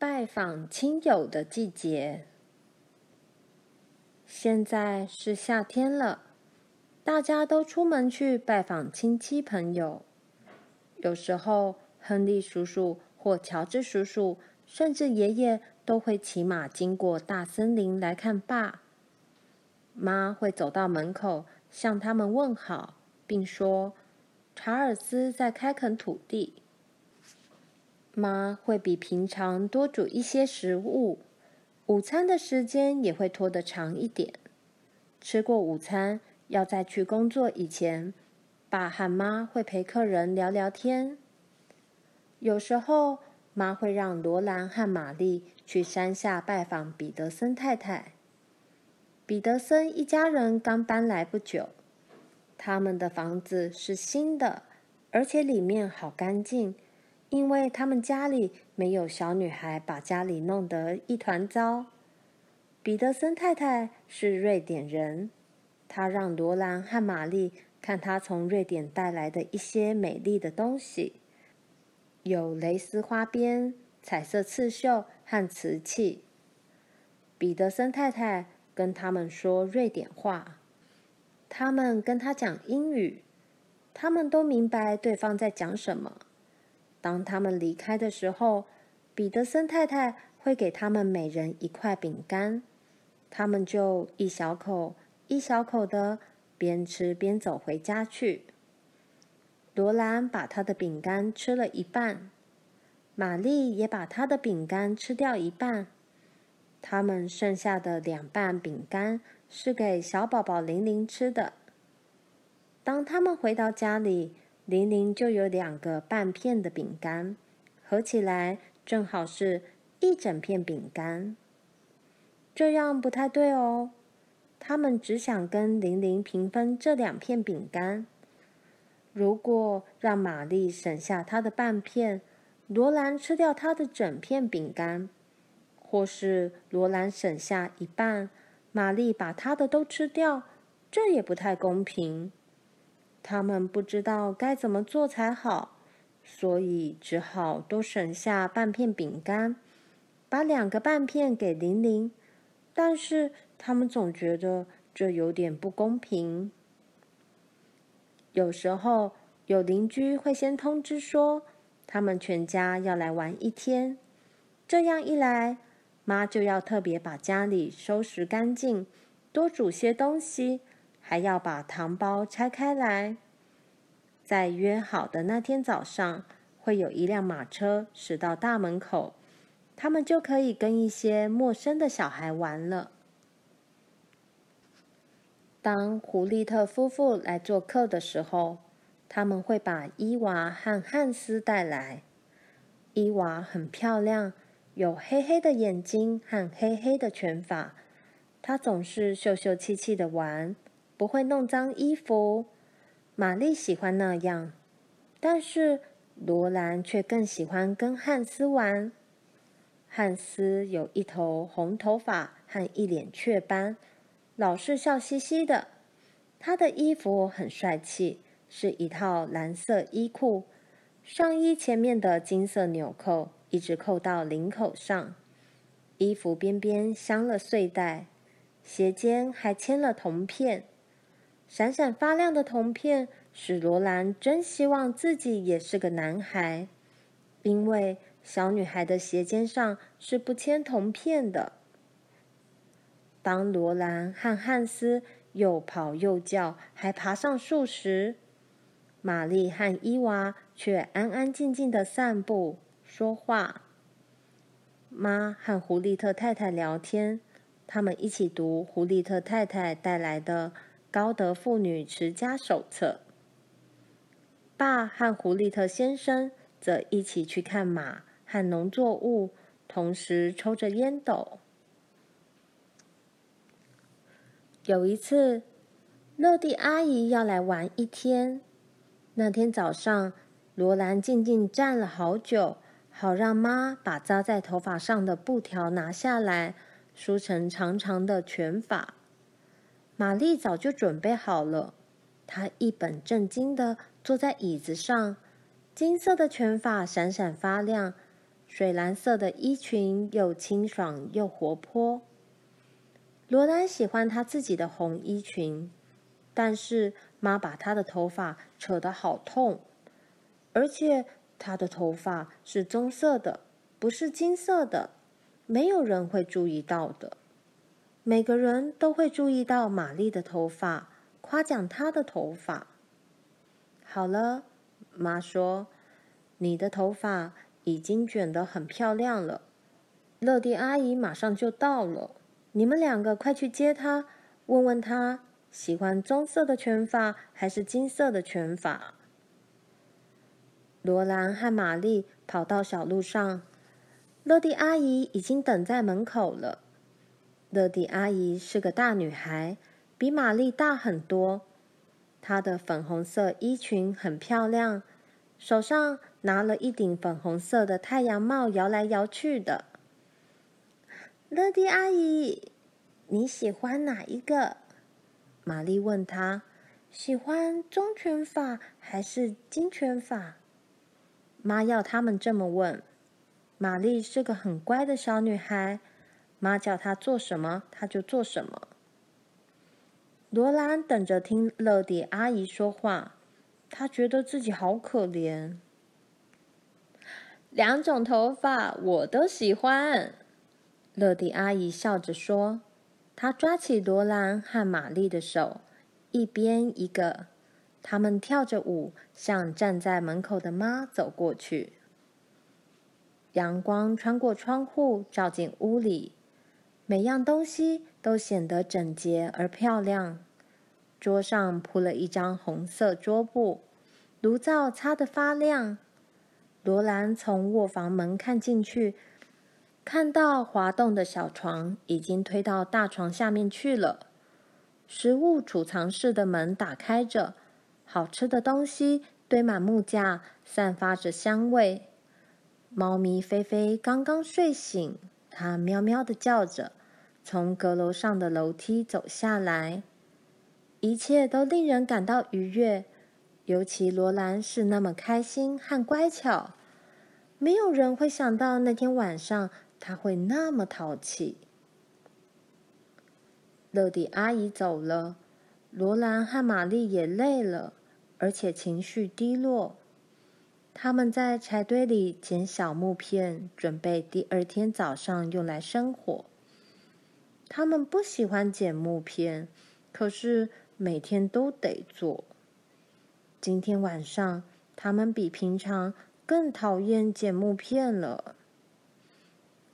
拜访亲友的季节。现在是夏天了，大家都出门去拜访亲戚朋友。有时候，亨利叔叔或乔治叔叔，甚至爷爷都会骑马经过大森林来看爸。妈会走到门口向他们问好，并说：“查尔斯在开垦土地。”妈会比平常多煮一些食物，午餐的时间也会拖得长一点。吃过午餐，要在去工作以前，爸和妈会陪客人聊聊天。有时候，妈会让罗兰和玛丽去山下拜访彼得森太太。彼得森一家人刚搬来不久，他们的房子是新的，而且里面好干净。因为他们家里没有小女孩把家里弄得一团糟。彼得森太太是瑞典人，她让罗兰和玛丽看她从瑞典带来的一些美丽的东西，有蕾丝花边、彩色刺绣和瓷器。彼得森太太跟他们说瑞典话，他们跟她讲英语，他们都明白对方在讲什么。当他们离开的时候，彼得森太太会给他们每人一块饼干，他们就一小口一小口的边吃边走回家去。罗兰把他的饼干吃了一半，玛丽也把她的饼干吃掉一半，他们剩下的两半饼干是给小宝宝玲玲吃的。当他们回到家里，玲玲就有两个半片的饼干，合起来正好是一整片饼干。这样不太对哦，他们只想跟玲玲平分这两片饼干。如果让玛丽省下她的半片，罗兰吃掉她的整片饼干，或是罗兰省下一半，玛丽把她的都吃掉，这也不太公平。他们不知道该怎么做才好，所以只好都省下半片饼干，把两个半片给玲玲。但是他们总觉得这有点不公平。有时候有邻居会先通知说，他们全家要来玩一天。这样一来，妈就要特别把家里收拾干净，多煮些东西。还要把糖包拆开来，在约好的那天早上，会有一辆马车驶到大门口，他们就可以跟一些陌生的小孩玩了。当胡利特夫妇来做客的时候，他们会把伊娃和汉斯带来。伊娃很漂亮，有黑黑的眼睛和黑黑的拳法，她总是秀秀气气的玩。不会弄脏衣服，玛丽喜欢那样，但是罗兰却更喜欢跟汉斯玩。汉斯有一头红头发和一脸雀斑，老是笑嘻嘻的。他的衣服很帅气，是一套蓝色衣裤，上衣前面的金色纽扣一直扣到领口上，衣服边边镶了碎带，鞋尖还嵌了铜片。闪闪发亮的铜片使罗兰真希望自己也是个男孩，因为小女孩的鞋尖上是不嵌铜片的。当罗兰和汉斯又跑又叫，还爬上树时，玛丽和伊娃却安安静静的散步、说话。妈和胡利特太太聊天，他们一起读胡利特太太带来的。高德妇女持家手册。爸和胡利特先生则一起去看马和农作物，同时抽着烟斗。有一次，乐蒂阿姨要来玩一天。那天早上，罗兰静静站了好久，好让妈把扎在头发上的布条拿下来，梳成长长的卷发。玛丽早就准备好了，她一本正经的坐在椅子上，金色的卷发闪闪发亮，水蓝色的衣裙又清爽又活泼。罗兰喜欢她自己的红衣裙，但是妈把她的头发扯得好痛，而且她的头发是棕色的，不是金色的，没有人会注意到的。每个人都会注意到玛丽的头发，夸奖她的头发。好了，妈说，你的头发已经卷得很漂亮了。乐蒂阿姨马上就到了，你们两个快去接她，问问她喜欢棕色的卷发还是金色的卷发。罗兰和玛丽跑到小路上，乐蒂阿姨已经等在门口了。乐蒂阿姨是个大女孩，比玛丽大很多。她的粉红色衣裙很漂亮，手上拿了一顶粉红色的太阳帽，摇来摇去的。乐蒂阿姨，你喜欢哪一个？玛丽问她。喜欢棕卷发还是金卷发？妈要他们这么问。玛丽是个很乖的小女孩。妈叫她做什么，她就做什么。罗兰等着听乐蒂阿姨说话，她觉得自己好可怜。两种头发我都喜欢，乐蒂阿姨笑着说。她抓起罗兰和玛丽的手，一边一个，他们跳着舞，向站在门口的妈走过去。阳光穿过窗户，照进屋里。每样东西都显得整洁而漂亮。桌上铺了一张红色桌布，炉灶擦得发亮。罗兰从卧房门看进去，看到滑动的小床已经推到大床下面去了。食物储藏室的门打开着，好吃的东西堆满木架，散发着香味。猫咪菲菲刚刚睡醒，它喵喵的叫着。从阁楼上的楼梯走下来，一切都令人感到愉悦。尤其罗兰是那么开心和乖巧，没有人会想到那天晚上她会那么淘气。乐迪阿姨走了，罗兰和玛丽也累了，而且情绪低落。他们在柴堆里捡小木片，准备第二天早上用来生火。他们不喜欢捡木片，可是每天都得做。今天晚上，他们比平常更讨厌捡木片了。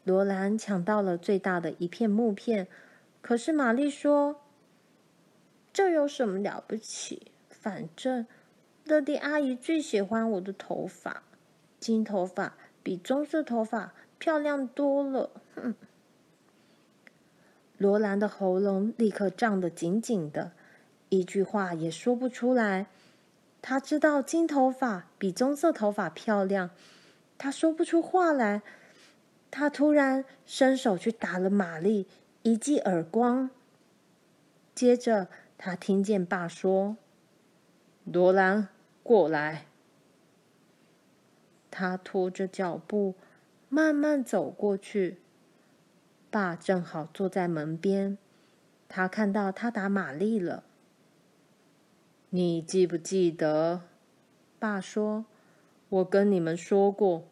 罗兰抢到了最大的一片木片，可是玛丽说：“这有什么了不起？反正乐蒂阿姨最喜欢我的头发，金头发比棕色头发漂亮多了。”哼。罗兰的喉咙立刻胀得紧紧的，一句话也说不出来。他知道金头发比棕色头发漂亮，他说不出话来。他突然伸手去打了玛丽一记耳光。接着，他听见爸说：“罗兰，过来。”他拖着脚步慢慢走过去。爸正好坐在门边，他看到他打玛丽了。你记不记得？爸说：“我跟你们说过，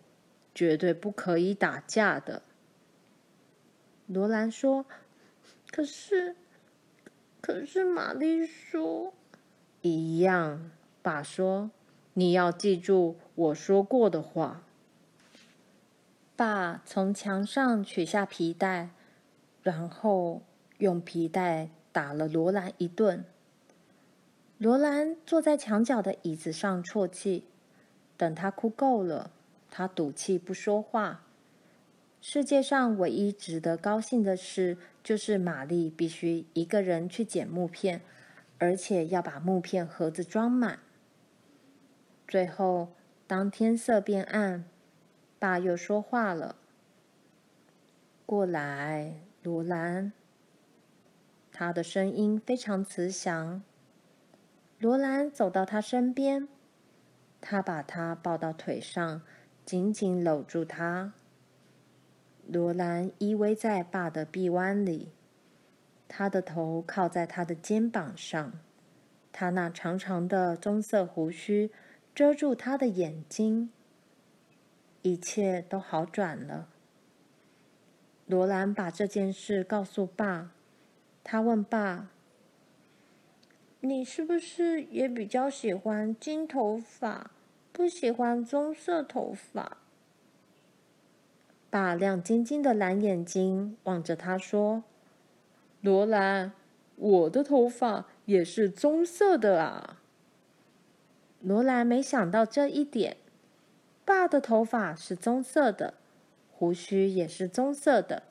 绝对不可以打架的。”罗兰说：“可是，可是玛丽说一样。”爸说：“你要记住我说过的话。”爸从墙上取下皮带，然后用皮带打了罗兰一顿。罗兰坐在墙角的椅子上啜泣。等他哭够了，他赌气不说话。世界上唯一值得高兴的事，就是玛丽必须一个人去捡木片，而且要把木片盒子装满。最后，当天色变暗，爸又说话了：“过来，罗兰。”他的声音非常慈祥。罗兰走到他身边，他把他抱到腿上，紧紧搂住他。罗兰依偎在爸的臂弯里，他的头靠在他的肩膀上，他那长长的棕色胡须遮住他的眼睛。一切都好转了。罗兰把这件事告诉爸，他问爸：“你是不是也比较喜欢金头发，不喜欢棕色头发？”爸亮晶晶的蓝眼睛望着他说：“罗兰，我的头发也是棕色的啊。”罗兰没想到这一点。爸的头发是棕色的，胡须也是棕色的。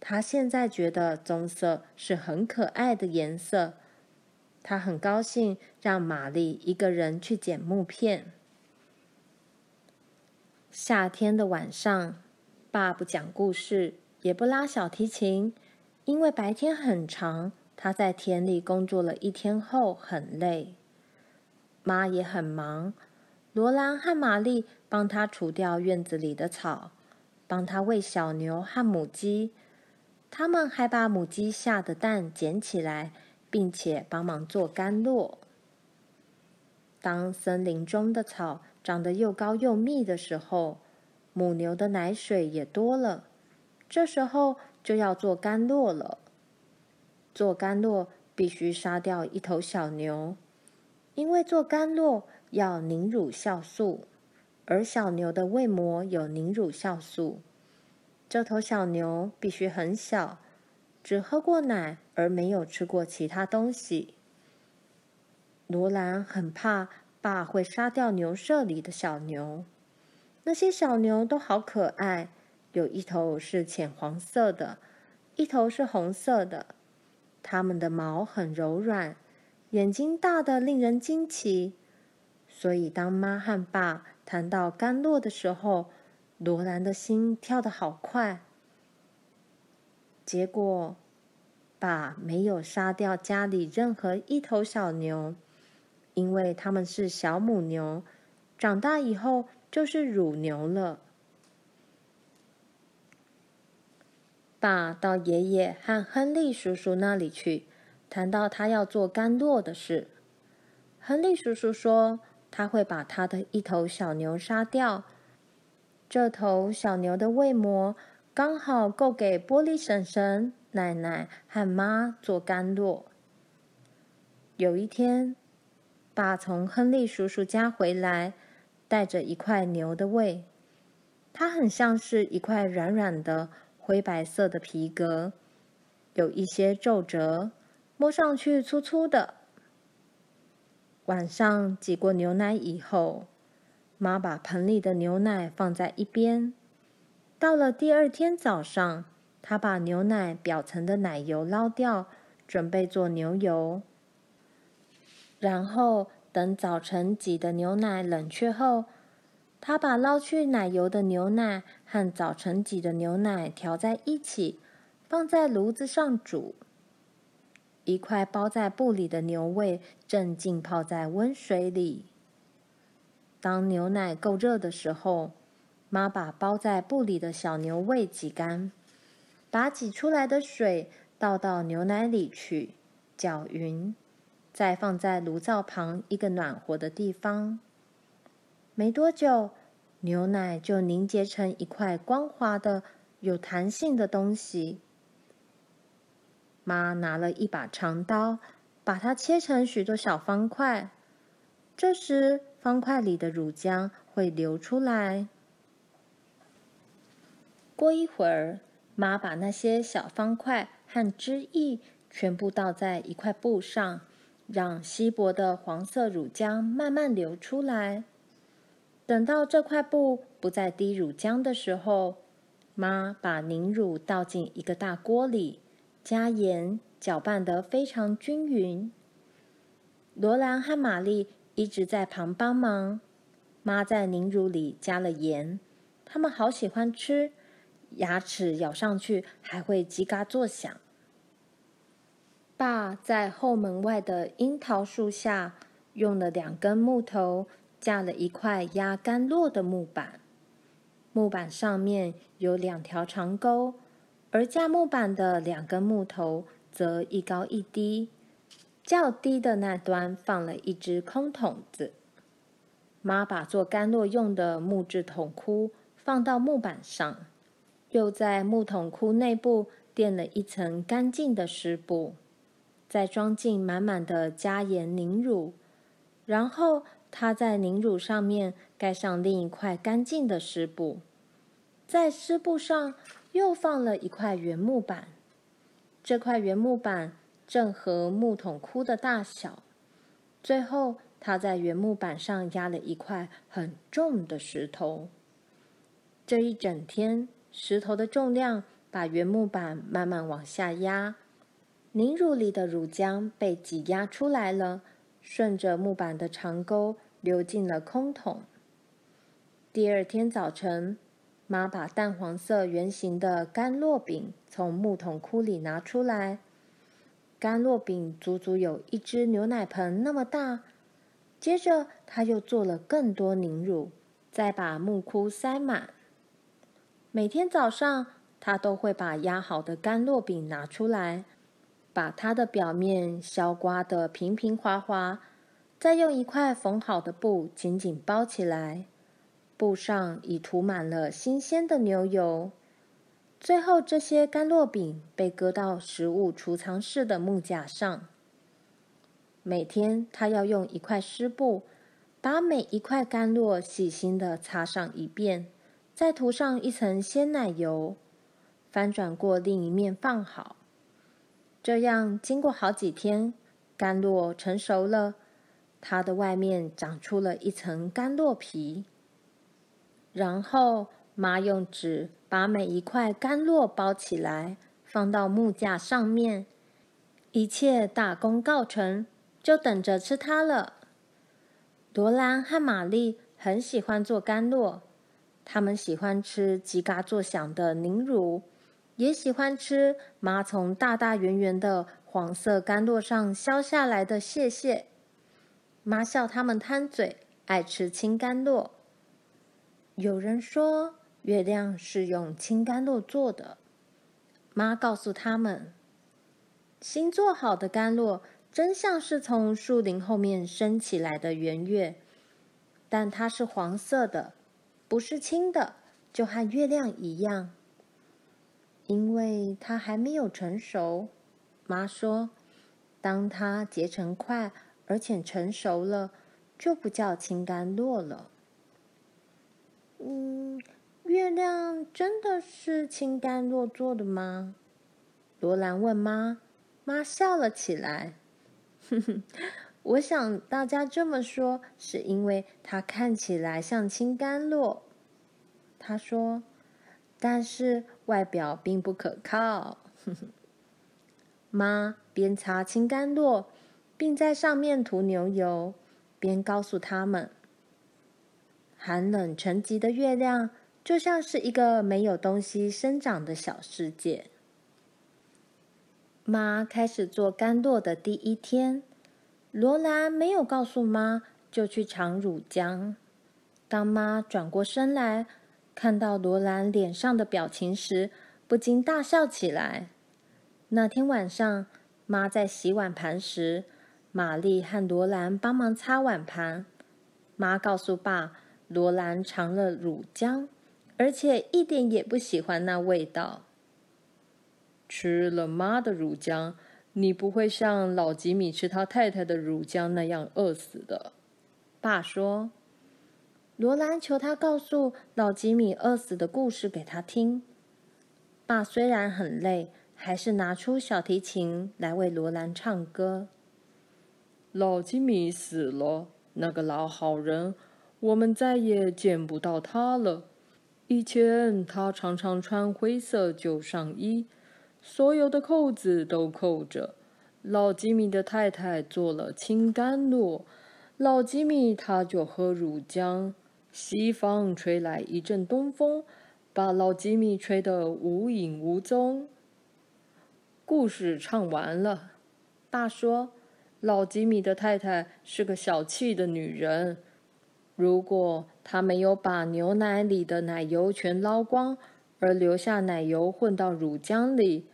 他现在觉得棕色是很可爱的颜色。他很高兴让玛丽一个人去捡木片。夏天的晚上。爸不讲故事，也不拉小提琴，因为白天很长，他在田里工作了一天后很累。妈也很忙，罗兰和玛丽帮他除掉院子里的草，帮他喂小牛和母鸡，他们还把母鸡下的蛋捡起来，并且帮忙做干酪。当森林中的草长得又高又密的时候，母牛的奶水也多了，这时候就要做干酪了。做干酪必须杀掉一头小牛，因为做干酪要凝乳酵素，而小牛的胃膜有凝乳酵素。这头小牛必须很小，只喝过奶而没有吃过其他东西。罗兰很怕爸会杀掉牛舍里的小牛。那些小牛都好可爱，有一头是浅黄色的，一头是红色的。它们的毛很柔软，眼睛大得令人惊奇。所以，当妈和爸谈到甘洛的时候，罗兰的心跳得好快。结果，爸没有杀掉家里任何一头小牛，因为它们是小母牛，长大以后。就是乳牛了。爸到爷爷和亨利叔叔那里去，谈到他要做甘洛的事。亨利叔叔说，他会把他的一头小牛杀掉。这头小牛的胃膜刚好够给玻璃婶婶、奶奶和妈做干酪。有一天，爸从亨利叔叔家回来。带着一块牛的胃，它很像是一块软软的灰白色的皮革，有一些皱褶，摸上去粗粗的。晚上挤过牛奶以后，妈把盆里的牛奶放在一边。到了第二天早上，她把牛奶表层的奶油捞掉，准备做牛油，然后。等早晨挤的牛奶冷却后，他把捞去奶油的牛奶和早晨挤的牛奶调在一起，放在炉子上煮。一块包在布里的牛胃正浸泡在温水里。当牛奶够热的时候，妈把包在布里的小牛胃挤干，把挤出来的水倒到牛奶里去，搅匀。再放在炉灶旁一个暖和的地方。没多久，牛奶就凝结成一块光滑的、有弹性的东西。妈拿了一把长刀，把它切成许多小方块。这时，方块里的乳浆会流出来。过一会儿，妈把那些小方块和汁液全部倒在一块布上。让稀薄的黄色乳浆慢慢流出来。等到这块布不再滴乳浆的时候，妈把凝乳倒进一个大锅里，加盐，搅拌得非常均匀。罗兰和玛丽一直在旁帮忙。妈在凝乳里加了盐，他们好喜欢吃，牙齿咬上去还会叽嘎作响。爸在后门外的樱桃树下用了两根木头架了一块压干酪的木板。木板上面有两条长钩，而架木板的两根木头则一高一低，较低的那端放了一只空桶子。妈把做甘露用的木质桶箍放到木板上，又在木桶箍内部垫了一层干净的湿布，再装进满满的加盐凝乳，然后她在凝乳上面盖上另一块干净的湿布，在湿布上又放了一块原木板，这块原木板正合木桶箍的大小。最后，他在原木板上压了一块很重的石头。这一整天，石头的重量把原木板慢慢往下压，凝乳里的乳浆被挤压出来了，顺着木板的长沟流进了空桶。第二天早晨，妈把淡黄色圆形的干酪饼从木桶窟里拿出来。干酪饼足足有一只牛奶盆那么大。接着，她又做了更多凝乳，再把木窟塞满。每天早上，他都会把压好的干酪饼拿出来，把它的表面削刮得平平滑滑，再用一块缝好的布紧紧包起来。布上已涂满了新鲜的牛油。最后，这些干酪饼被搁到食物储藏室的木架上。每天，他要用一块湿布，把每一块干酪细心地擦上一遍，再涂上一层鲜奶油，翻转过另一面放好。这样，经过好几天，干酪成熟了，它的外面长出了一层干酪皮。然后，妈用纸把每一块干酪包起来，放到木架上面。一切大功告成，就等着吃它了。罗兰和玛丽很喜欢做干酪，他们喜欢吃叽嘎作响的凝乳，也喜欢吃妈从大大圆圆的黄色干酪上削下来的屑屑。妈笑他们贪嘴，爱吃青甘露。有人说月亮是用青甘露做的。妈告诉他们，新做好的甘露真像是从树林后面升起来的圆月，但它是黄色的，不是青的，就和月亮一样。因为它还没有成熟，妈说，当它结成块而且成熟了，就不叫青甘露了。嗯，月亮真的是青干酪做的吗？罗兰问妈。妈笑了起来。哼哼，我想大家这么说，是因为它看起来像青干酪。她说，但是外表并不可靠。哼哼，妈边擦青干酪，并在上面涂牛油，边告诉他们。寒冷沉寂的月亮，就像是一个没有东西生长的小世界。妈开始做甘露的第一天，罗兰没有告诉妈，就去尝乳浆。当妈转过身来，看到罗兰脸上的表情时，不禁大笑起来。那天晚上，妈在洗碗盘时，玛丽和罗兰帮忙擦碗盘。妈告诉爸。罗兰尝了乳浆，而且一点也不喜欢那味道。吃了妈的乳浆，你不会像老吉米吃他太太的乳浆那样饿死的。爸说。罗兰求他告诉老吉米饿死的故事给他听。爸虽然很累，还是拿出小提琴来为罗兰唱歌。老吉米死了，那个老好人。我们再也见不到他了。以前他常常穿灰色旧上衣，所有的扣子都扣着。老吉米的太太做了青甘露，老吉米他就喝乳浆。西方吹来一阵东风，把老吉米吹得无影无踪。故事唱完了，爸说，老吉米的太太是个小气的女人。如果他没有把牛奶里的奶油全捞光，而留下奶油混到乳浆里，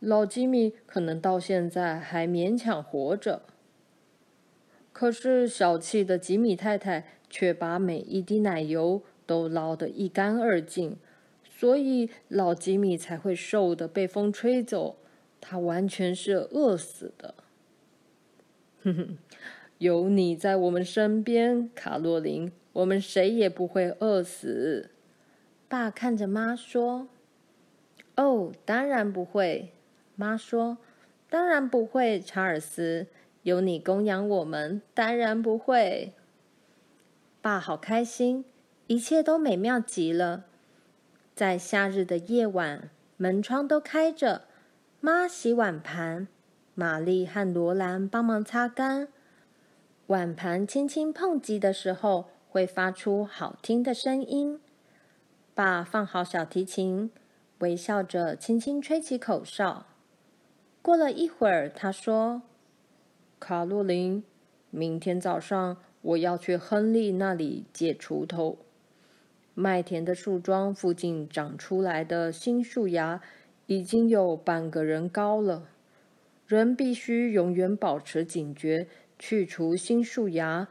老吉米可能到现在还勉强活着。可是小气的吉米太太却把每一滴奶油都捞得一干二净，所以老吉米才会瘦得被风吹走。他完全是饿死的。哼哼，有你在我们身边，卡洛琳，我们谁也不会饿死。爸看着妈说：“哦，当然不会。”妈说：“当然不会，查尔斯，有你供养我们，当然不会。”爸好开心，一切都美妙极了。在夏日的夜晚，门窗都开着。妈洗碗盘，玛丽和罗兰帮忙擦干。碗盘轻轻碰击的时候，会发出好听的声音。爸放好小提琴，微笑着轻轻吹起口哨。过了一会儿，他说：“卡洛琳，明天早上我要去亨利那里借锄头。麦田的树桩附近长出来的新树芽。”已经有半个人高了，人必须永远保持警觉，去除新树芽，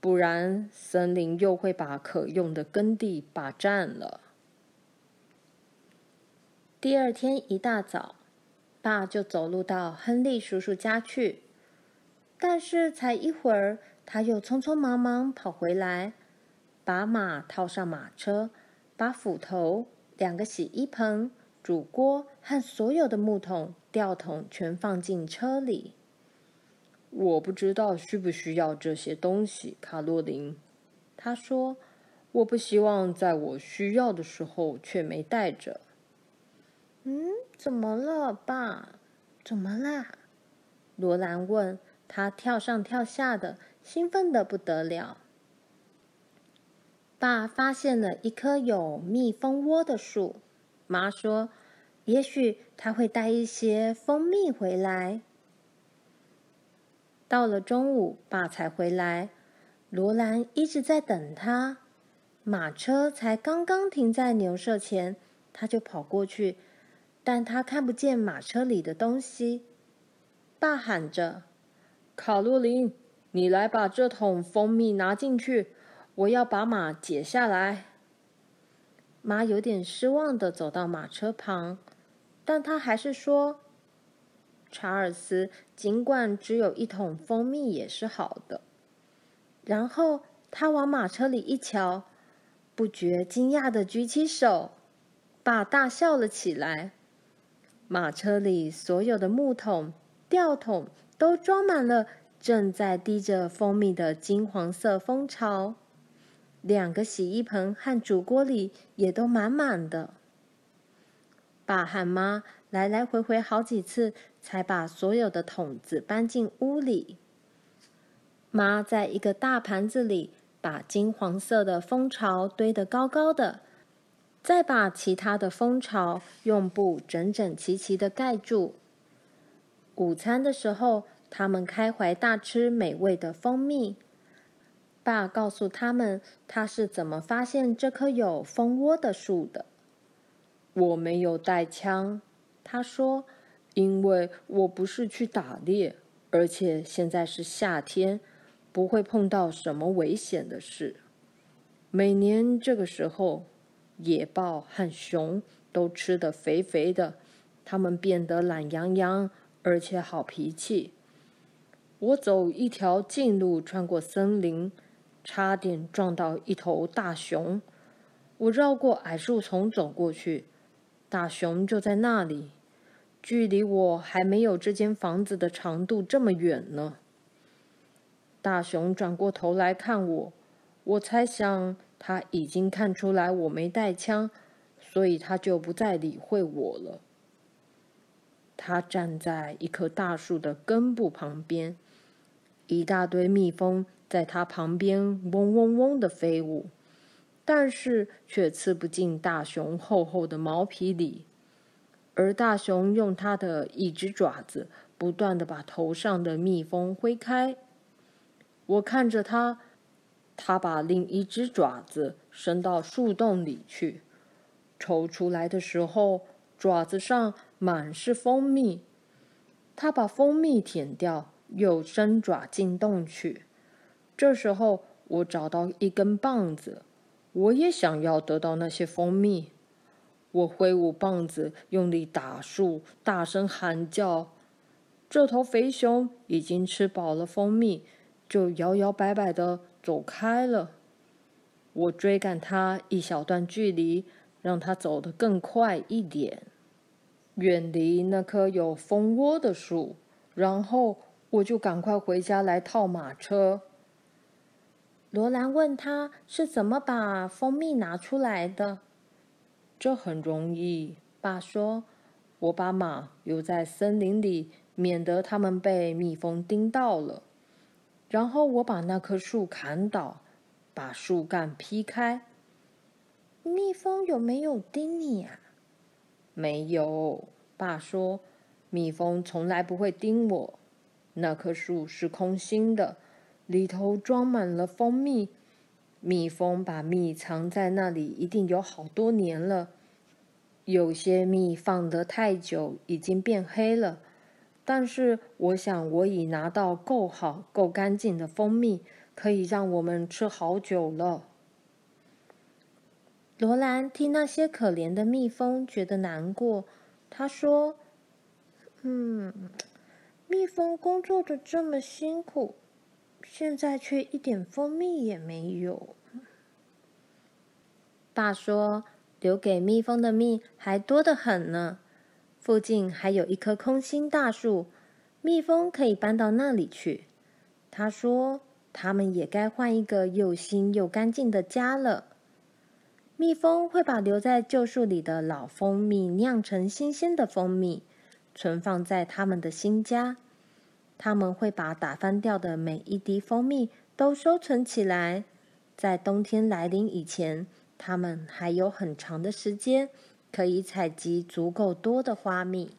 不然森林又会把可用的耕地霸占了。第二天一大早，爸就走路到亨利叔叔家去，但是才一会儿，他又匆匆忙忙跑回来，把马套上马车，把斧头、两个洗衣盆。煮锅和所有的木桶、吊桶全放进车里。我不知道需不需要这些东西，卡洛琳。他说：“我不希望在我需要的时候却没带着。”嗯，怎么了，爸？怎么啦？罗兰问。他跳上跳下的，兴奋的不得了。爸发现了一棵有蜜蜂窝的树。妈说：“也许他会带一些蜂蜜回来。”到了中午，爸才回来。罗兰一直在等他。马车才刚刚停在牛舍前，他就跑过去，但他看不见马车里的东西。爸喊着：“卡洛琳，你来把这桶蜂蜜拿进去，我要把马解下来。”妈有点失望的走到马车旁，但她还是说：“查尔斯，尽管只有一桶蜂蜜也是好的。”然后他往马车里一瞧，不觉惊讶的举起手，爸大笑了起来。马车里所有的木桶、吊桶都装满了正在滴着蜂蜜的金黄色蜂巢。两个洗衣盆和煮锅里也都满满的。爸和妈来来回回好几次，才把所有的桶子搬进屋里。妈在一个大盘子里把金黄色的蜂巢堆得高高的，再把其他的蜂巢用布整整齐齐地盖住。午餐的时候，他们开怀大吃美味的蜂蜜。爸告诉他们，他是怎么发现这棵有蜂窝的树的。我没有带枪，他说，因为我不是去打猎，而且现在是夏天，不会碰到什么危险的事。每年这个时候，野豹和熊都吃得肥肥的，它们变得懒洋洋，而且好脾气。我走一条近路，穿过森林。差点撞到一头大熊，我绕过矮树丛走过去，大熊就在那里，距离我还没有这间房子的长度这么远呢。大熊转过头来看我，我猜想他已经看出来我没带枪，所以他就不再理会我了。他站在一棵大树的根部旁边，一大堆蜜蜂。在他旁边嗡嗡嗡的飞舞，但是却刺不进大熊厚厚的毛皮里。而大熊用它的一只爪子不断的把头上的蜜蜂挥开。我看着它，他把另一只爪子伸到树洞里去，抽出来的时候，爪子上满是蜂蜜。他把蜂蜜舔掉，又伸爪进洞去。这时候，我找到一根棒子，我也想要得到那些蜂蜜。我挥舞棒子，用力打树，大声喊叫。这头肥熊已经吃饱了蜂蜜，就摇摇摆摆地走开了。我追赶它一小段距离，让它走得更快一点，远离那棵有蜂窝的树。然后我就赶快回家来套马车。罗兰问他是怎么把蜂蜜拿出来的。这很容易，爸说：“我把马留在森林里。”免得它们被蜜蜂叮到了。然后我把那棵树砍倒，把树干劈开。蜜蜂有没有叮你啊？没有，爸说，蜜蜂从来不会叮我。那棵树是空心的，里头装满了蜂蜜。蜜蜂把蜜藏在那里，一定有好多年了。有些蜜放得太久，已经变黑了。但是，我想我已拿到够好、够干净的蜂蜜，可以让我们吃好久了。罗兰替那些可怜的蜜蜂觉得难过。他说：“嗯，蜜蜂工作的这么辛苦，现在却一点蜂蜜也没有。”爸说：“留给蜜蜂的蜜还多得很呢。”附近还有一棵空心大树，蜜蜂可以搬到那里去。他说：“他们也该换一个又新又干净的家了。”蜜蜂会把留在旧树里的老蜂蜜酿成新鲜的蜂蜜，存放在他们的新家。他们会把打翻掉的每一滴蜂蜜都收存起来，在冬天来临以前，他们还有很长的时间。可以采集足够多的花蜜。